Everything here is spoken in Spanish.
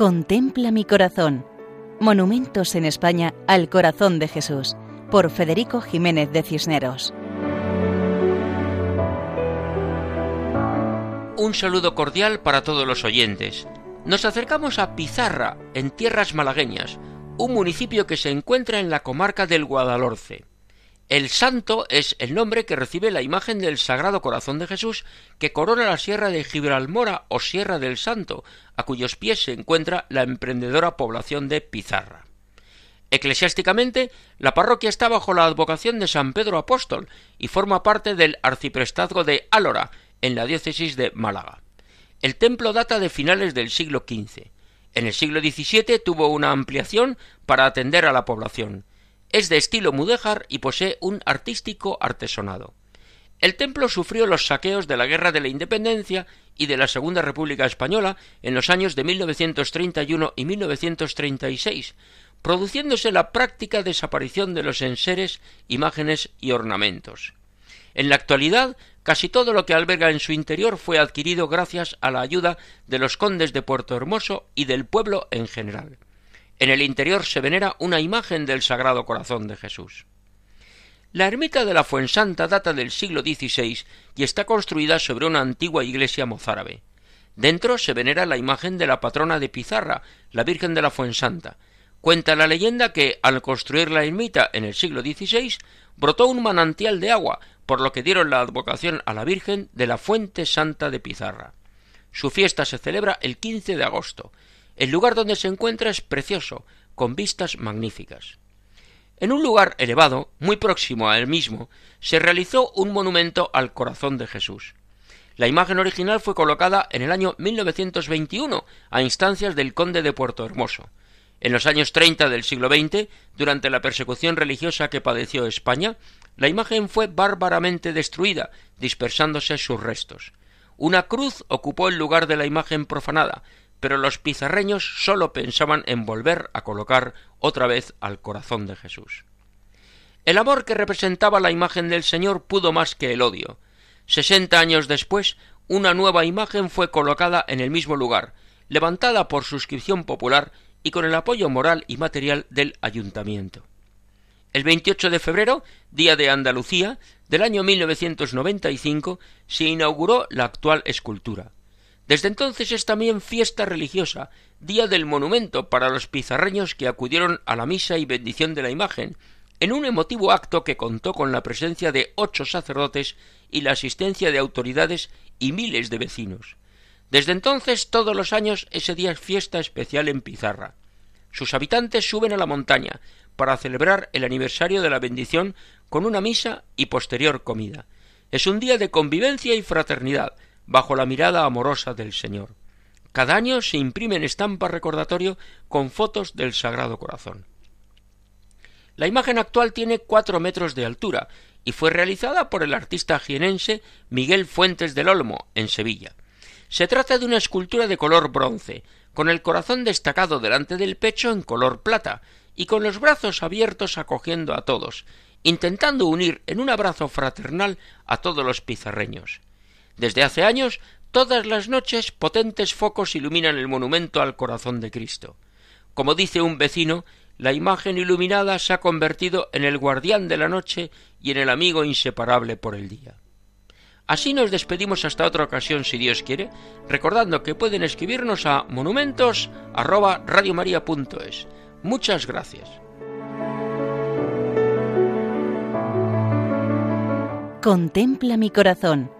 Contempla mi corazón. Monumentos en España al corazón de Jesús, por Federico Jiménez de Cisneros. Un saludo cordial para todos los oyentes. Nos acercamos a Pizarra, en tierras malagueñas, un municipio que se encuentra en la comarca del Guadalhorce. El santo es el nombre que recibe la imagen del Sagrado Corazón de Jesús que corona la sierra de Gibralmora o Sierra del Santo, a cuyos pies se encuentra la emprendedora población de Pizarra. Eclesiásticamente, la parroquia está bajo la advocación de San Pedro Apóstol y forma parte del arciprestazgo de Álora, en la diócesis de Málaga. El templo data de finales del siglo XV. En el siglo XVII tuvo una ampliación para atender a la población. Es de estilo mudéjar y posee un artístico artesonado. El templo sufrió los saqueos de la Guerra de la Independencia y de la Segunda República Española en los años de 1931 y 1936, produciéndose la práctica desaparición de los enseres, imágenes y ornamentos. En la actualidad, casi todo lo que alberga en su interior fue adquirido gracias a la ayuda de los condes de Puerto Hermoso y del pueblo en general. En el interior se venera una imagen del Sagrado Corazón de Jesús. La ermita de la Fuensanta data del siglo XVI y está construida sobre una antigua iglesia mozárabe. Dentro se venera la imagen de la patrona de Pizarra, la Virgen de la Fuensanta. Cuenta la leyenda que, al construir la ermita en el siglo XVI, brotó un manantial de agua, por lo que dieron la advocación a la Virgen de la Fuente Santa de Pizarra. Su fiesta se celebra el 15 de agosto. El lugar donde se encuentra es precioso, con vistas magníficas. En un lugar elevado, muy próximo a él mismo, se realizó un monumento al corazón de Jesús. La imagen original fue colocada en el año 1921 a instancias del conde de Puerto Hermoso. En los años 30 del siglo XX, durante la persecución religiosa que padeció España, la imagen fue bárbaramente destruida, dispersándose sus restos. Una cruz ocupó el lugar de la imagen profanada, pero los pizarreños sólo pensaban en volver a colocar otra vez al corazón de Jesús. El amor que representaba la imagen del Señor pudo más que el odio. Sesenta años después, una nueva imagen fue colocada en el mismo lugar, levantada por suscripción popular y con el apoyo moral y material del ayuntamiento. El 28 de febrero, día de Andalucía, del año 1995, se inauguró la actual escultura. Desde entonces es también fiesta religiosa, día del monumento para los pizarreños que acudieron a la misa y bendición de la imagen, en un emotivo acto que contó con la presencia de ocho sacerdotes y la asistencia de autoridades y miles de vecinos. Desde entonces todos los años ese día es fiesta especial en Pizarra. Sus habitantes suben a la montaña para celebrar el aniversario de la bendición con una misa y posterior comida. Es un día de convivencia y fraternidad, bajo la mirada amorosa del Señor. Cada año se imprimen estampas recordatorio con fotos del Sagrado Corazón. La imagen actual tiene cuatro metros de altura y fue realizada por el artista jienense Miguel Fuentes del Olmo, en Sevilla. Se trata de una escultura de color bronce, con el corazón destacado delante del pecho en color plata, y con los brazos abiertos acogiendo a todos, intentando unir en un abrazo fraternal a todos los pizarreños. Desde hace años, todas las noches potentes focos iluminan el monumento al corazón de Cristo. Como dice un vecino, la imagen iluminada se ha convertido en el guardián de la noche y en el amigo inseparable por el día. Así nos despedimos hasta otra ocasión si Dios quiere, recordando que pueden escribirnos a monumentos@radiomaria.es. Muchas gracias. Contempla mi corazón